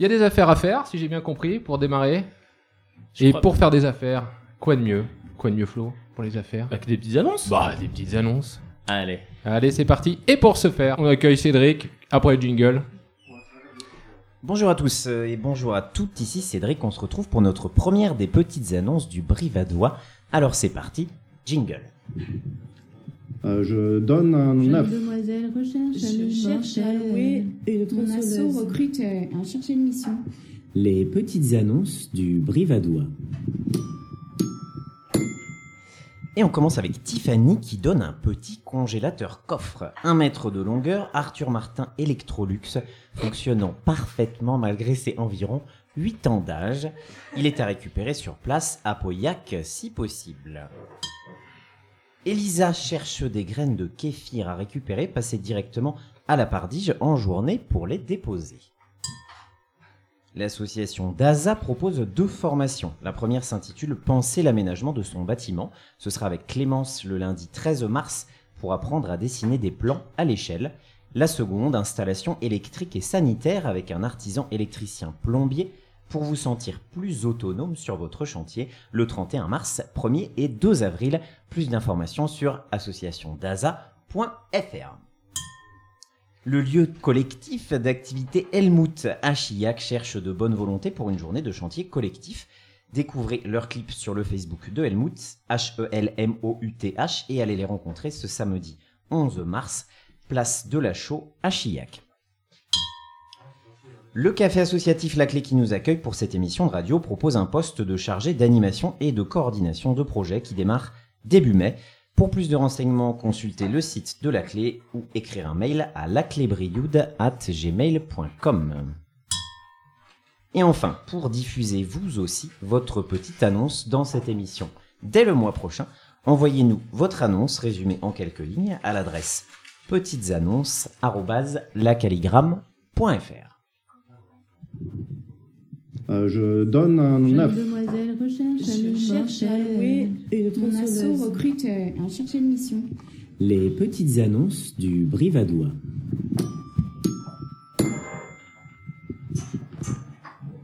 Il y a des affaires à faire, si j'ai bien compris, pour démarrer. Je Et crois- pour faire des affaires, quoi de mieux? Quoi de mieux, Flo, pour les affaires? Avec des petites annonces Bah, des petites annonces. Allez. Allez, c'est parti. Et pour ce faire, on accueille Cédric, après le jingle. Bonjour à tous euh, et bonjour à toutes, ici Cédric, on se retrouve pour notre première des petites annonces du Brivadois. Alors c'est parti, jingle. Euh, je donne un Jeune 9. demoiselle recherche à Je louer cherche à louer une Mon asso tronçonneuse. Recrute euh, mission. Les petites annonces du Brivadois. Et on commence avec Tiffany qui donne un petit congélateur coffre. Un mètre de longueur, Arthur Martin Electrolux, fonctionnant parfaitement malgré ses environ 8 ans d'âge. Il est à récupérer sur place à Pauillac si possible. Elisa cherche des graines de kéfir à récupérer, passez directement à la Pardige en journée pour les déposer. L'association DASA propose deux formations. La première s'intitule Penser l'aménagement de son bâtiment. Ce sera avec Clémence le lundi 13 mars pour apprendre à dessiner des plans à l'échelle. La seconde, installation électrique et sanitaire avec un artisan électricien plombier pour vous sentir plus autonome sur votre chantier le 31 mars, 1er et 2 avril. Plus d'informations sur associationdasa.fr. Le lieu collectif d'activité Helmut à Chillac cherche de bonne volonté pour une journée de chantier collectif. Découvrez leurs clips sur le Facebook de Helmut, H-E-L-M-O-U-T-H, et allez les rencontrer ce samedi 11 mars, place de la Chaux à Chillac. Le café associatif La Clé qui nous accueille pour cette émission de radio propose un poste de chargé d'animation et de coordination de projet qui démarre début mai. Pour plus de renseignements, consultez le site de La Clé ou écrire un mail à laclébrioude@gmail.com. Et enfin, pour diffuser vous aussi votre petite annonce dans cette émission, dès le mois prochain, envoyez-nous votre annonce résumée en quelques lignes à l'adresse petitesannonces@lacalligramme.fr. Euh, je donne un Jeune 9. demoiselle recherche à Je cherche à louer une Mon asso tronçonneuse. recrute euh, à chercher une mission. Les petites annonces du Brivadois.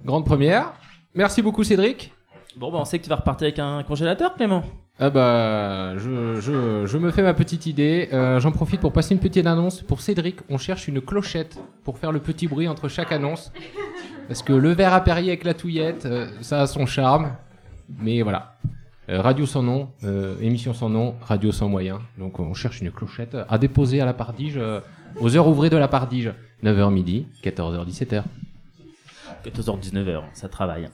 Grande première. Merci beaucoup, Cédric. Bon, bah, on sait que tu vas repartir avec un congélateur, Clément. Ah bah, je, je, je me fais ma petite idée. Euh, J'en profite pour passer une petite annonce. Pour Cédric, on cherche une clochette pour faire le petit bruit entre chaque annonce. Parce que le verre à Perrier avec la touillette, euh, ça a son charme. Mais voilà. Euh, radio sans nom, euh, émission sans nom, radio sans moyen. Donc on cherche une clochette à déposer à la Pardige, euh, aux heures ouvrées de la Pardige. 9h midi, 14h, 17h. 14h, 19h, ça travaille.